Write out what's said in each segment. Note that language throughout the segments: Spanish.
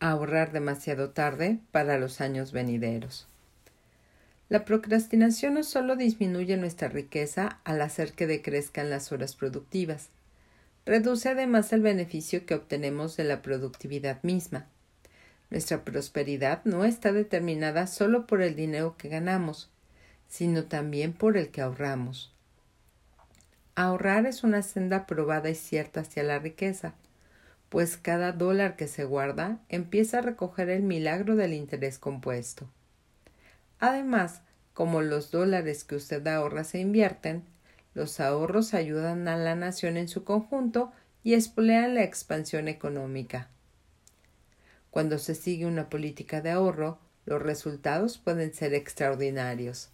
ahorrar demasiado tarde para los años venideros. La procrastinación no solo disminuye nuestra riqueza al hacer que decrezcan las horas productivas, reduce además el beneficio que obtenemos de la productividad misma. Nuestra prosperidad no está determinada solo por el dinero que ganamos, sino también por el que ahorramos. Ahorrar es una senda probada y cierta hacia la riqueza, pues cada dólar que se guarda empieza a recoger el milagro del interés compuesto. Además, como los dólares que usted ahorra se invierten, los ahorros ayudan a la nación en su conjunto y espolean la expansión económica. Cuando se sigue una política de ahorro, los resultados pueden ser extraordinarios.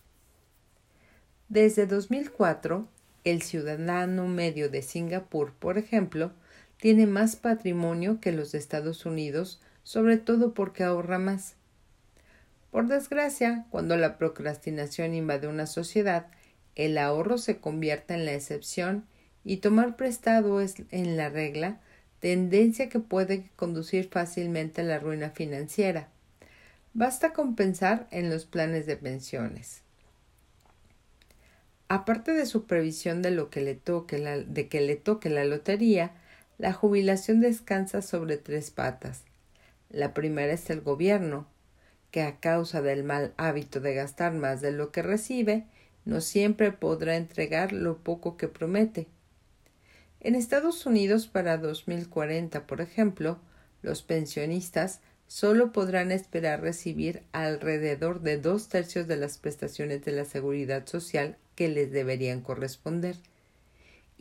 Desde 2004, el ciudadano medio de Singapur, por ejemplo, tiene más patrimonio que los de Estados Unidos, sobre todo porque ahorra más. Por desgracia, cuando la procrastinación invade una sociedad, el ahorro se convierte en la excepción y tomar prestado es en la regla, tendencia que puede conducir fácilmente a la ruina financiera. Basta con pensar en los planes de pensiones. Aparte de su previsión de lo que le toque de que le toque la lotería, la jubilación descansa sobre tres patas. La primera es el gobierno, que a causa del mal hábito de gastar más de lo que recibe, no siempre podrá entregar lo poco que promete. En Estados Unidos para 2040, por ejemplo, los pensionistas solo podrán esperar recibir alrededor de dos tercios de las prestaciones de la seguridad social que les deberían corresponder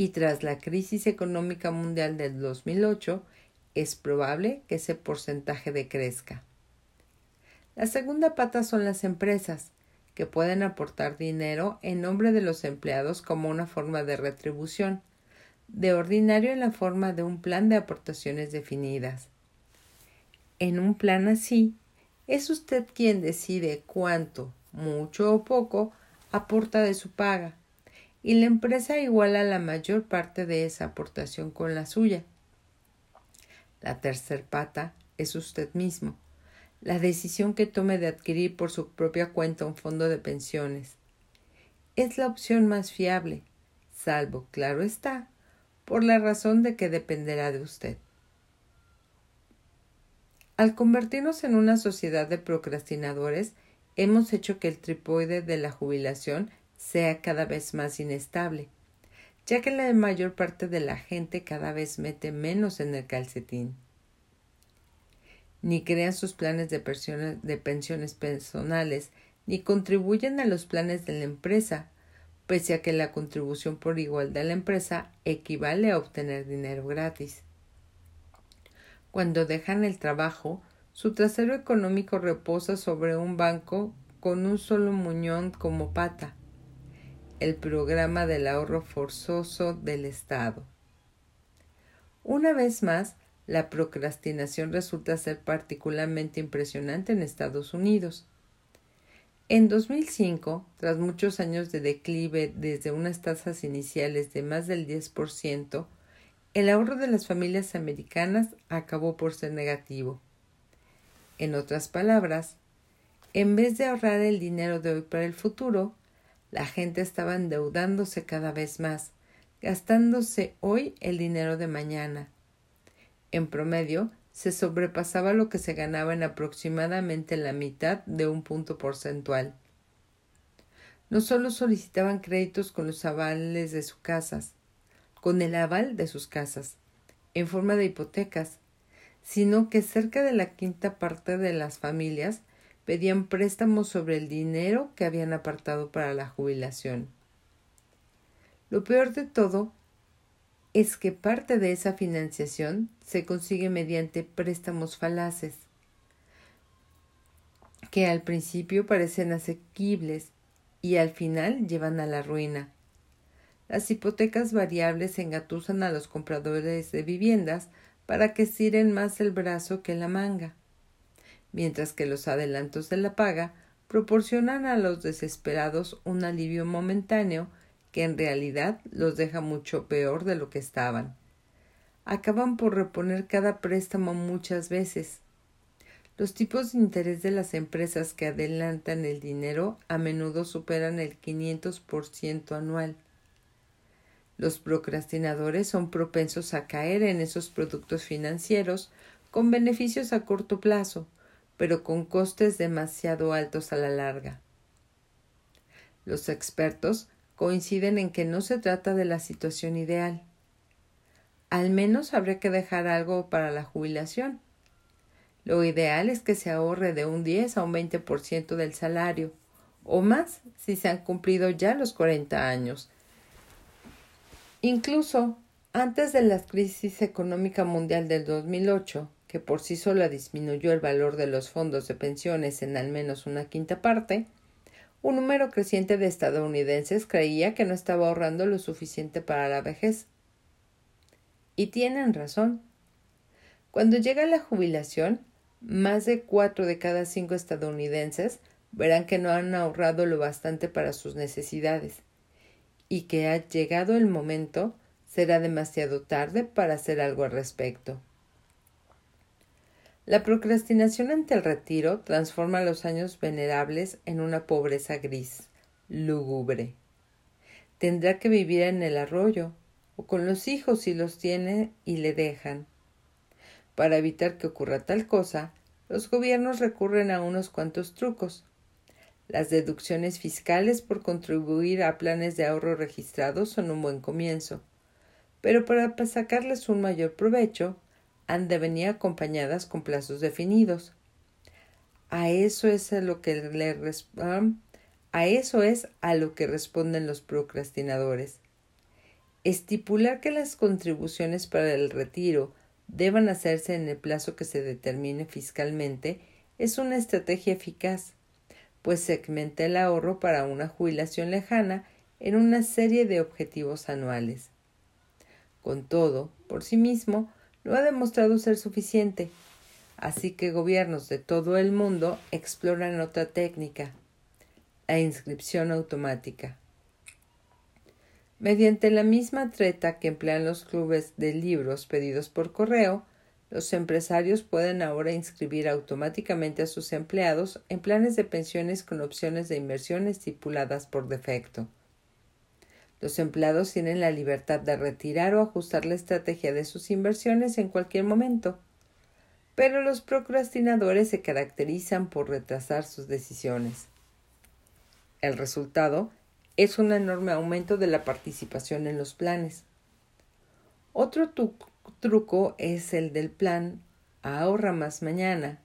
y tras la crisis económica mundial del 2008 es probable que ese porcentaje decrezca. La segunda pata son las empresas, que pueden aportar dinero en nombre de los empleados como una forma de retribución, de ordinario en la forma de un plan de aportaciones definidas. En un plan así, es usted quien decide cuánto, mucho o poco, aporta de su paga, y la empresa iguala la mayor parte de esa aportación con la suya. La tercer pata es usted mismo, la decisión que tome de adquirir por su propia cuenta un fondo de pensiones. Es la opción más fiable, salvo, claro está, por la razón de que dependerá de usted. Al convertirnos en una sociedad de procrastinadores, hemos hecho que el tripoide de la jubilación sea cada vez más inestable, ya que la mayor parte de la gente cada vez mete menos en el calcetín. Ni crean sus planes de, de pensiones personales, ni contribuyen a los planes de la empresa, pese a que la contribución por igual de la empresa equivale a obtener dinero gratis. Cuando dejan el trabajo, su trasero económico reposa sobre un banco con un solo muñón como pata, el programa del ahorro forzoso del Estado. Una vez más, la procrastinación resulta ser particularmente impresionante en Estados Unidos. En 2005, tras muchos años de declive desde unas tasas iniciales de más del 10%, el ahorro de las familias americanas acabó por ser negativo. En otras palabras, en vez de ahorrar el dinero de hoy para el futuro, la gente estaba endeudándose cada vez más, gastándose hoy el dinero de mañana. En promedio, se sobrepasaba lo que se ganaba en aproximadamente la mitad de un punto porcentual. No solo solicitaban créditos con los avales de sus casas, con el aval de sus casas, en forma de hipotecas, sino que cerca de la quinta parte de las familias pedían préstamos sobre el dinero que habían apartado para la jubilación. Lo peor de todo es que parte de esa financiación se consigue mediante préstamos falaces, que al principio parecen asequibles y al final llevan a la ruina. Las hipotecas variables engatusan a los compradores de viviendas para que estiren más el brazo que la manga mientras que los adelantos de la paga proporcionan a los desesperados un alivio momentáneo que en realidad los deja mucho peor de lo que estaban. Acaban por reponer cada préstamo muchas veces. Los tipos de interés de las empresas que adelantan el dinero a menudo superan el 500% anual. Los procrastinadores son propensos a caer en esos productos financieros con beneficios a corto plazo, pero con costes demasiado altos a la larga. Los expertos coinciden en que no se trata de la situación ideal. Al menos habría que dejar algo para la jubilación. Lo ideal es que se ahorre de un 10 a un 20% del salario, o más si se han cumplido ya los 40 años. Incluso antes de la crisis económica mundial del 2008, que por sí sola disminuyó el valor de los fondos de pensiones en al menos una quinta parte, un número creciente de estadounidenses creía que no estaba ahorrando lo suficiente para la vejez. Y tienen razón. Cuando llega la jubilación, más de cuatro de cada cinco estadounidenses verán que no han ahorrado lo bastante para sus necesidades y que ha llegado el momento será demasiado tarde para hacer algo al respecto. La procrastinación ante el retiro transforma los años venerables en una pobreza gris, lúgubre. Tendrá que vivir en el arroyo, o con los hijos si los tiene y le dejan. Para evitar que ocurra tal cosa, los gobiernos recurren a unos cuantos trucos. Las deducciones fiscales por contribuir a planes de ahorro registrados son un buen comienzo, pero para sacarles un mayor provecho, han de venir acompañadas con plazos definidos. A eso es a lo que le a eso es a lo que responden los procrastinadores. Estipular que las contribuciones para el retiro deban hacerse en el plazo que se determine fiscalmente es una estrategia eficaz, pues segmenta el ahorro para una jubilación lejana en una serie de objetivos anuales. Con todo, por sí mismo, no ha demostrado ser suficiente. Así que gobiernos de todo el mundo exploran otra técnica, la inscripción automática. Mediante la misma treta que emplean los clubes de libros pedidos por correo, los empresarios pueden ahora inscribir automáticamente a sus empleados en planes de pensiones con opciones de inversión estipuladas por defecto. Los empleados tienen la libertad de retirar o ajustar la estrategia de sus inversiones en cualquier momento, pero los procrastinadores se caracterizan por retrasar sus decisiones. El resultado es un enorme aumento de la participación en los planes. Otro truco es el del plan Ahorra más mañana,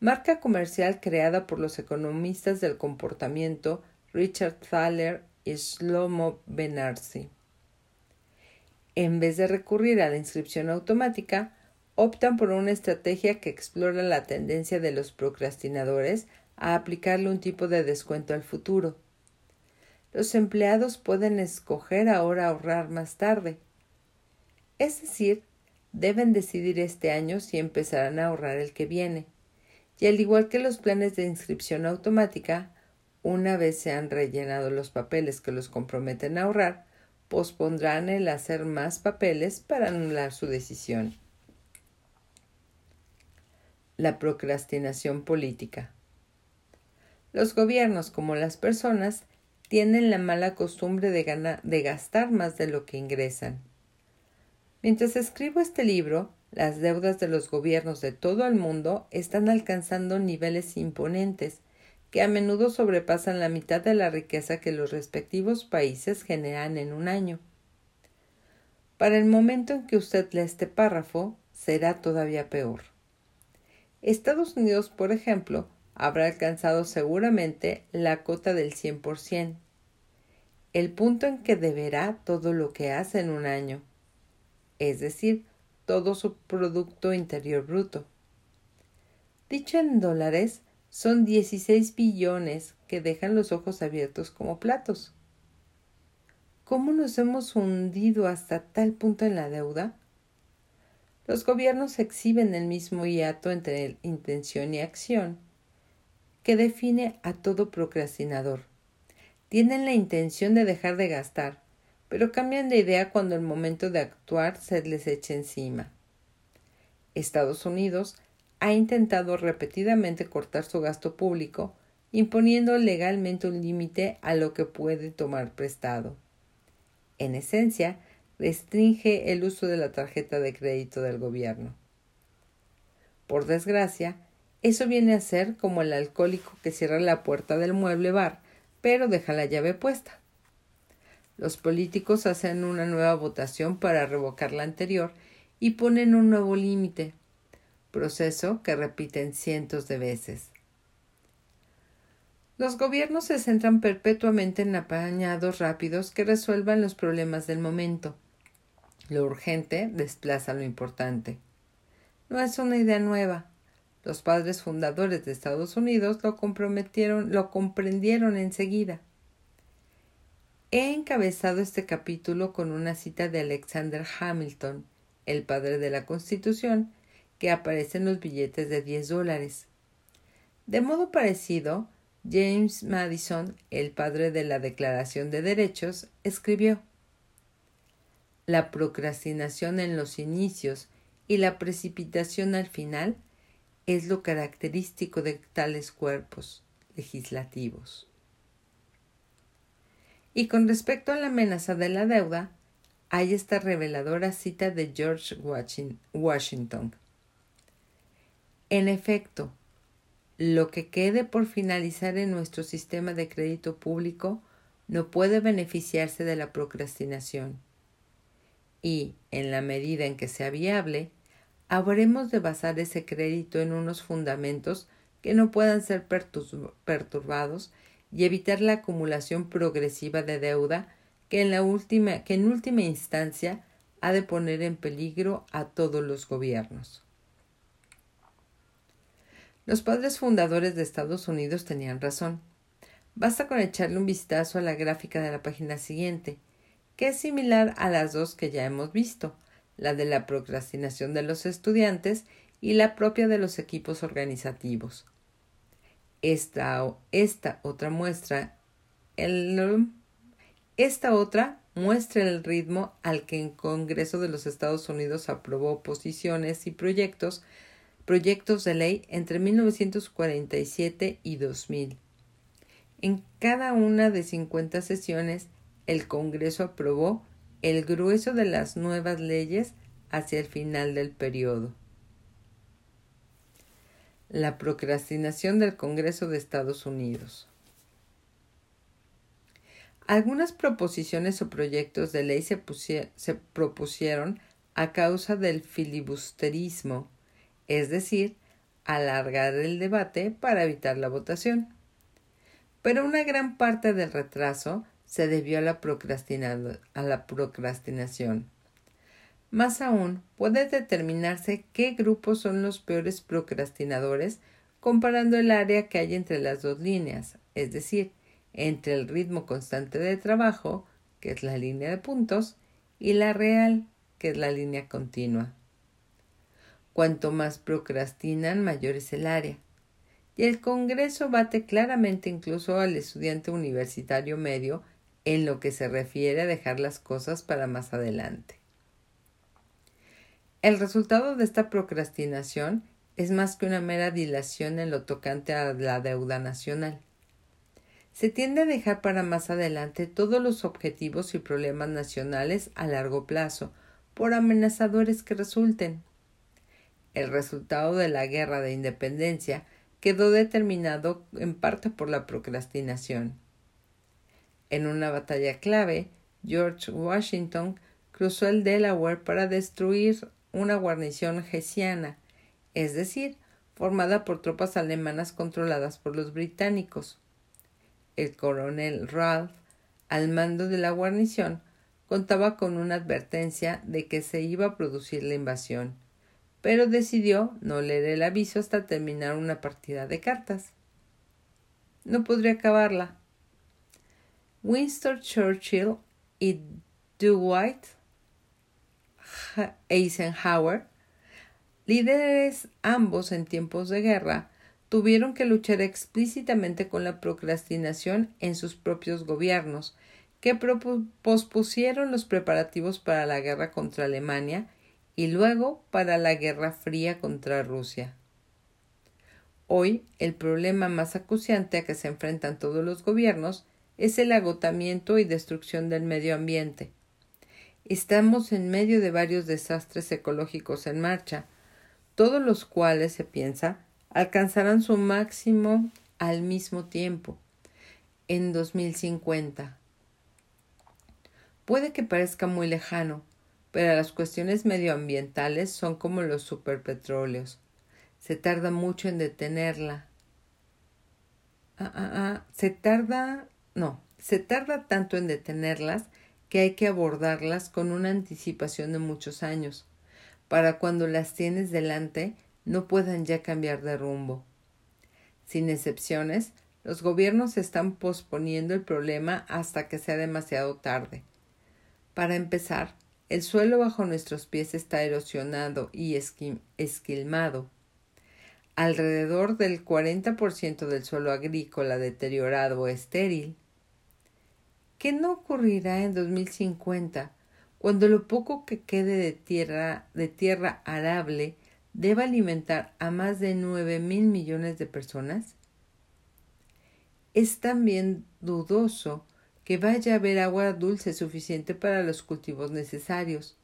marca comercial creada por los economistas del comportamiento Richard Thaler Shlomo Benarsi. En vez de recurrir a la inscripción automática, optan por una estrategia que explora la tendencia de los procrastinadores a aplicarle un tipo de descuento al futuro. Los empleados pueden escoger ahora ahorrar más tarde. Es decir, deben decidir este año si empezarán a ahorrar el que viene. Y al igual que los planes de inscripción automática, una vez se han rellenado los papeles que los comprometen a ahorrar, pospondrán el hacer más papeles para anular su decisión. La procrastinación política. Los gobiernos, como las personas, tienen la mala costumbre de, gastar más de lo que ingresan. Mientras escribo este libro, las deudas de los gobiernos de todo el mundo están alcanzando niveles imponentes que a menudo sobrepasan la mitad de la riqueza que los respectivos países generan en un año. Para el momento en que usted lea este párrafo, será todavía peor. Estados Unidos, por ejemplo, habrá alcanzado seguramente la cota del 100%, el punto en que deberá todo lo que hace en un año, es decir, todo su Producto Interior Bruto. Dicho en dólares, son 16 billones que dejan los ojos abiertos como platos. ¿Cómo nos hemos hundido hasta tal punto en la deuda? Los gobiernos exhiben el mismo hiato entre intención y acción que define a todo procrastinador. Tienen la intención de dejar de gastar, pero cambian de idea cuando el momento de actuar se les echa encima. Estados Unidos ha intentado repetidamente cortar su gasto público, imponiendo legalmente un límite a lo que puede tomar prestado. En esencia, restringe el uso de la tarjeta de crédito del gobierno. Por desgracia, eso viene a ser como el alcohólico que cierra la puerta del mueble bar, pero deja la llave puesta. Los políticos hacen una nueva votación para revocar la anterior y ponen un nuevo límite, proceso que repiten cientos de veces. Los gobiernos se centran perpetuamente en apañados rápidos que resuelvan los problemas del momento. Lo urgente desplaza lo importante. No es una idea nueva. Los padres fundadores de Estados Unidos lo comprometieron, lo comprendieron enseguida. He encabezado este capítulo con una cita de Alexander Hamilton, el padre de la Constitución, que aparece en los billetes de 10 dólares. De modo parecido, James Madison, el padre de la Declaración de Derechos, escribió La procrastinación en los inicios y la precipitación al final es lo característico de tales cuerpos legislativos. Y con respecto a la amenaza de la deuda, hay esta reveladora cita de George Washington. En efecto, lo que quede por finalizar en nuestro sistema de crédito público no puede beneficiarse de la procrastinación. Y, en la medida en que sea viable, habremos de basar ese crédito en unos fundamentos que no puedan ser perturbados y evitar la acumulación progresiva de deuda que en, que en última instancia ha de poner en peligro a todos los gobiernos. Los padres fundadores de Estados Unidos tenían razón. Basta con echarle un vistazo a la gráfica de la página siguiente, que es similar a las dos que ya hemos visto, la de la procrastinación de los estudiantes y la propia de los equipos organizativos. Esta, esta otra muestra el, esta otra muestra el ritmo al que el Congreso de los Estados Unidos aprobó posiciones y proyectos proyectos de ley entre 1947 y 2000. En cada una de 50 sesiones, el Congreso aprobó el grueso de las nuevas leyes hacia el final del periodo. La procrastinación del Congreso de Estados Unidos. Algunas proposiciones o proyectos de ley se, se propusieron a causa del filibusterismo es decir, alargar el debate para evitar la votación. Pero una gran parte del retraso se debió a la, a la procrastinación. Más aún, puede determinarse qué grupos son los peores procrastinadores comparando el área que hay entre las dos líneas, es decir, entre el ritmo constante de trabajo, que es la línea de puntos, y la real, que es la línea continua. Cuanto más procrastinan, mayor es el área. Y el Congreso bate claramente incluso al estudiante universitario medio en lo que se refiere a dejar las cosas para más adelante. El resultado de esta procrastinación es más que una mera dilación en lo tocante a la deuda nacional. Se tiende a dejar para más adelante todos los objetivos y problemas nacionales a largo plazo, por amenazadores que resulten. El resultado de la guerra de independencia quedó determinado en parte por la procrastinación. En una batalla clave, George Washington cruzó el Delaware para destruir una guarnición hessiana, es decir, formada por tropas alemanas controladas por los británicos. El coronel Ralph, al mando de la guarnición, contaba con una advertencia de que se iba a producir la invasión pero decidió no leer el aviso hasta terminar una partida de cartas. No podría acabarla. Winston Churchill y Dwight Eisenhower, líderes ambos en tiempos de guerra, tuvieron que luchar explícitamente con la procrastinación en sus propios gobiernos, que pospusieron los preparativos para la guerra contra Alemania y luego para la Guerra Fría contra Rusia. Hoy el problema más acuciante a que se enfrentan todos los gobiernos es el agotamiento y destrucción del medio ambiente. Estamos en medio de varios desastres ecológicos en marcha, todos los cuales, se piensa, alcanzarán su máximo al mismo tiempo, en 2050. Puede que parezca muy lejano, pero las cuestiones medioambientales son como los superpetróleos. Se tarda mucho en detenerla. Ah, ah, ah. Se tarda. No, se tarda tanto en detenerlas que hay que abordarlas con una anticipación de muchos años, para cuando las tienes delante no puedan ya cambiar de rumbo. Sin excepciones, los gobiernos están posponiendo el problema hasta que sea demasiado tarde. Para empezar, el suelo bajo nuestros pies está erosionado y esquilmado. Alrededor del 40% del suelo agrícola deteriorado o estéril. ¿Qué no ocurrirá en 2050 cuando lo poco que quede de tierra, de tierra arable deba alimentar a más de nueve mil millones de personas? Es también dudoso que vaya a haber agua dulce suficiente para los cultivos necesarios.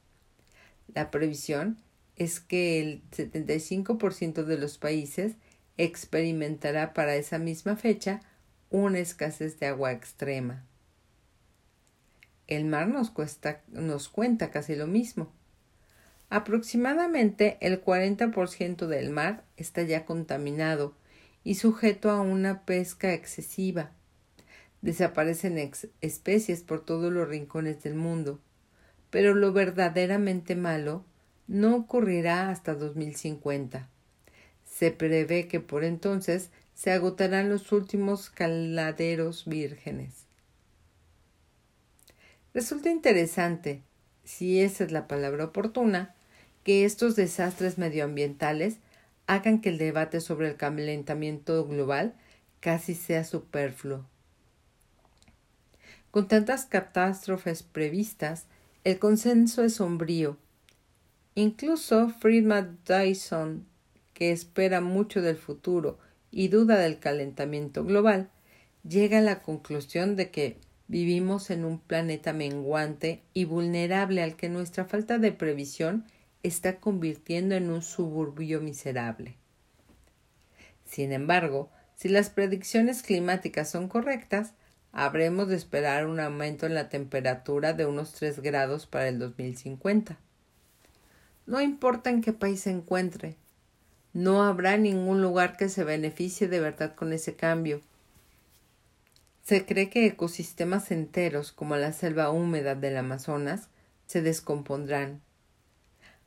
La previsión es que el 75% de los países experimentará para esa misma fecha una escasez de agua extrema. El mar nos, nos cuenta casi lo mismo. Aproximadamente el 40% del mar está ya contaminado y sujeto a una pesca excesiva. Desaparecen especies por todos los rincones del mundo, pero lo verdaderamente malo no ocurrirá hasta 2050. Se prevé que por entonces se agotarán los últimos caladeros vírgenes. Resulta interesante, si esa es la palabra oportuna, que estos desastres medioambientales hagan que el debate sobre el calentamiento global casi sea superfluo. Con tantas catástrofes previstas, el consenso es sombrío. Incluso Friedman Dyson, que espera mucho del futuro y duda del calentamiento global, llega a la conclusión de que vivimos en un planeta menguante y vulnerable al que nuestra falta de previsión está convirtiendo en un suburbio miserable. Sin embargo, si las predicciones climáticas son correctas, habremos de esperar un aumento en la temperatura de unos 3 grados para el 2050. No importa en qué país se encuentre, no habrá ningún lugar que se beneficie de verdad con ese cambio. Se cree que ecosistemas enteros, como la selva húmeda del Amazonas, se descompondrán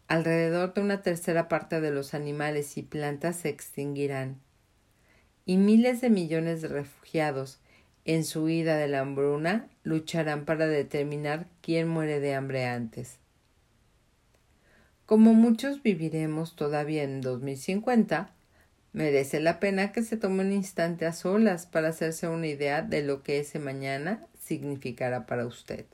Alrededor de una tercera parte de los animales y plantas se extinguirán. Y miles de millones de refugiados, en su huida de la hambruna, lucharán para determinar quién muere de hambre antes. Como muchos viviremos todavía en 2050, merece la pena que se tome un instante a solas para hacerse una idea de lo que ese mañana significará para usted.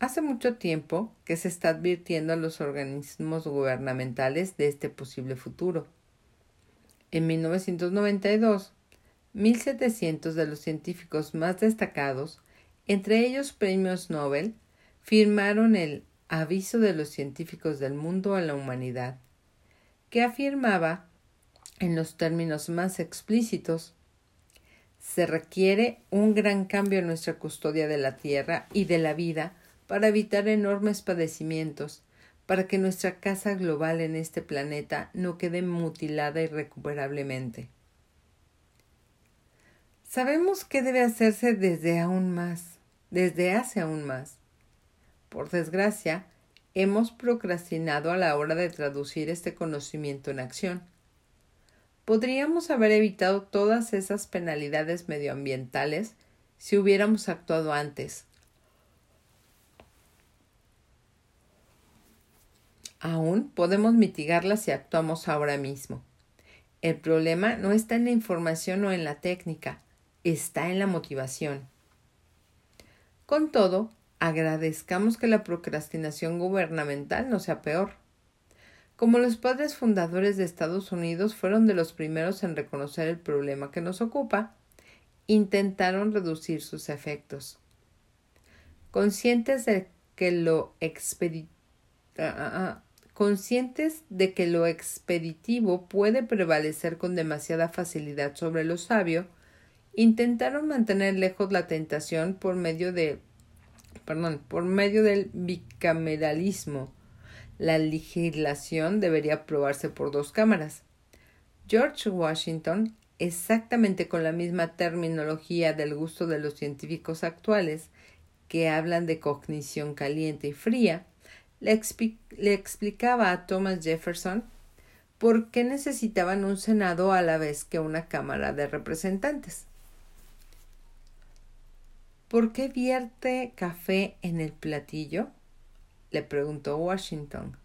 Hace mucho tiempo que se está advirtiendo a los organismos gubernamentales de este posible futuro. En 1992, 1.700 de los científicos más destacados, entre ellos premios Nobel, firmaron el Aviso de los científicos del mundo a la humanidad, que afirmaba, en los términos más explícitos, se requiere un gran cambio en nuestra custodia de la Tierra y de la vida para evitar enormes padecimientos, para que nuestra casa global en este planeta no quede mutilada irrecuperablemente. Sabemos qué debe hacerse desde aún más, desde hace aún más. Por desgracia, hemos procrastinado a la hora de traducir este conocimiento en acción. Podríamos haber evitado todas esas penalidades medioambientales si hubiéramos actuado antes, Aún podemos mitigarla si actuamos ahora mismo. El problema no está en la información o en la técnica, está en la motivación. Con todo, agradezcamos que la procrastinación gubernamental no sea peor. Como los padres fundadores de Estados Unidos fueron de los primeros en reconocer el problema que nos ocupa, intentaron reducir sus efectos. Conscientes de que lo ah, ah, ah, conscientes de que lo expeditivo puede prevalecer con demasiada facilidad sobre lo sabio, intentaron mantener lejos la tentación por medio de perdón, por medio del bicameralismo. La legislación debería aprobarse por dos cámaras. George Washington, exactamente con la misma terminología del gusto de los científicos actuales, que hablan de cognición caliente y fría, le, le explicaba a Thomas Jefferson por qué necesitaban un Senado a la vez que una Cámara de Representantes. ¿Por qué vierte café en el platillo? le preguntó Washington.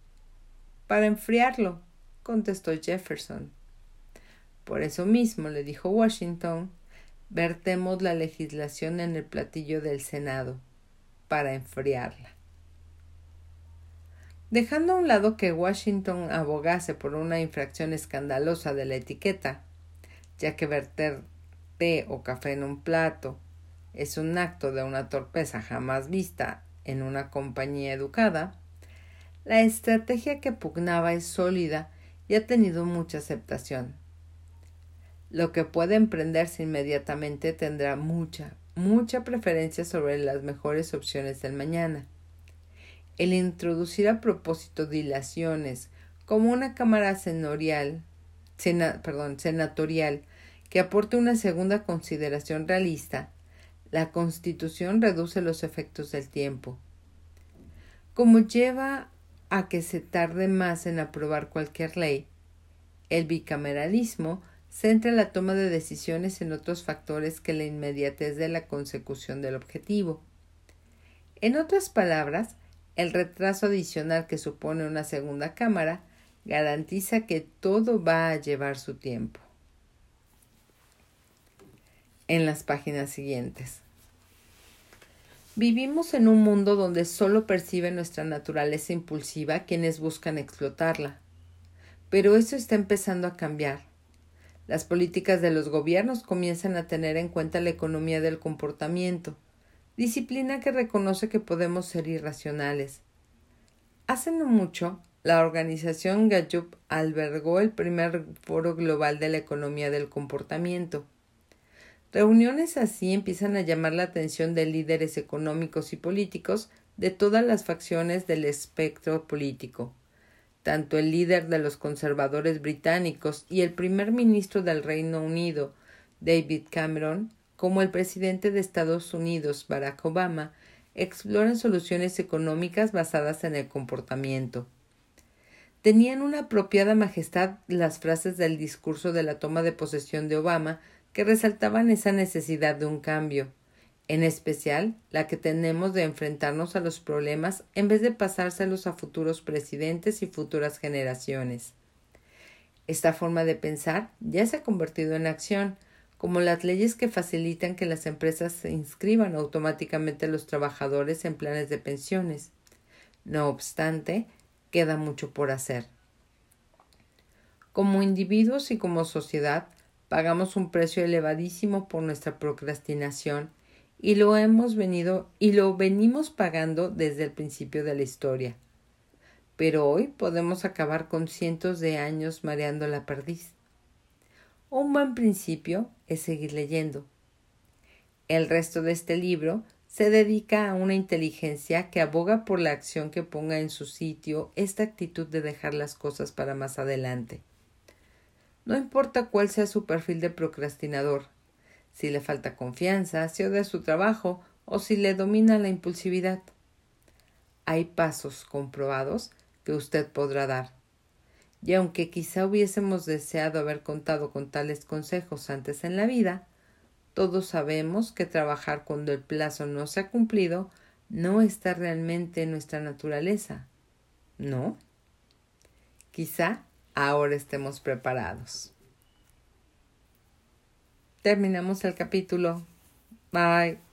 Para enfriarlo, contestó Jefferson. Por eso mismo, le dijo Washington, vertemos la legislación en el platillo del Senado, para enfriarla. Dejando a un lado que Washington abogase por una infracción escandalosa de la etiqueta, ya que verter té o café en un plato es un acto de una torpeza jamás vista en una compañía educada, la estrategia que pugnaba es sólida y ha tenido mucha aceptación. Lo que puede emprenderse inmediatamente tendrá mucha, mucha preferencia sobre las mejores opciones del mañana. El introducir a propósito dilaciones como una cámara senatorial que aporte una segunda consideración realista la Constitución reduce los efectos del tiempo. Como lleva a que se tarde más en aprobar cualquier ley, el bicameralismo centra la toma de decisiones en otros factores que la inmediatez de la consecución del objetivo. En otras palabras, el retraso adicional que supone una segunda cámara garantiza que todo va a llevar su tiempo en las páginas siguientes. Vivimos en un mundo donde solo percibe nuestra naturaleza impulsiva quienes buscan explotarla. Pero eso está empezando a cambiar. Las políticas de los gobiernos comienzan a tener en cuenta la economía del comportamiento, disciplina que reconoce que podemos ser irracionales. Hace no mucho, la organización Gallup albergó el primer foro global de la economía del comportamiento. Reuniones así empiezan a llamar la atención de líderes económicos y políticos de todas las facciones del espectro político. Tanto el líder de los conservadores británicos y el primer ministro del Reino Unido, David Cameron, como el presidente de Estados Unidos, Barack Obama, exploran soluciones económicas basadas en el comportamiento. Tenían una apropiada majestad las frases del discurso de la toma de posesión de Obama que resaltaban esa necesidad de un cambio, en especial la que tenemos de enfrentarnos a los problemas en vez de pasárselos a futuros presidentes y futuras generaciones. Esta forma de pensar ya se ha convertido en acción, como las leyes que facilitan que las empresas se inscriban automáticamente a los trabajadores en planes de pensiones. No obstante, queda mucho por hacer. Como individuos y como sociedad, Pagamos un precio elevadísimo por nuestra procrastinación y lo hemos venido y lo venimos pagando desde el principio de la historia. Pero hoy podemos acabar con cientos de años mareando la perdiz. Un buen principio es seguir leyendo. El resto de este libro se dedica a una inteligencia que aboga por la acción que ponga en su sitio esta actitud de dejar las cosas para más adelante. No importa cuál sea su perfil de procrastinador, si le falta confianza, si odia su trabajo o si le domina la impulsividad. Hay pasos comprobados que usted podrá dar. Y aunque quizá hubiésemos deseado haber contado con tales consejos antes en la vida, todos sabemos que trabajar cuando el plazo no se ha cumplido no está realmente en nuestra naturaleza. ¿No? Quizá ahora estemos preparados. Terminamos el capítulo. Bye.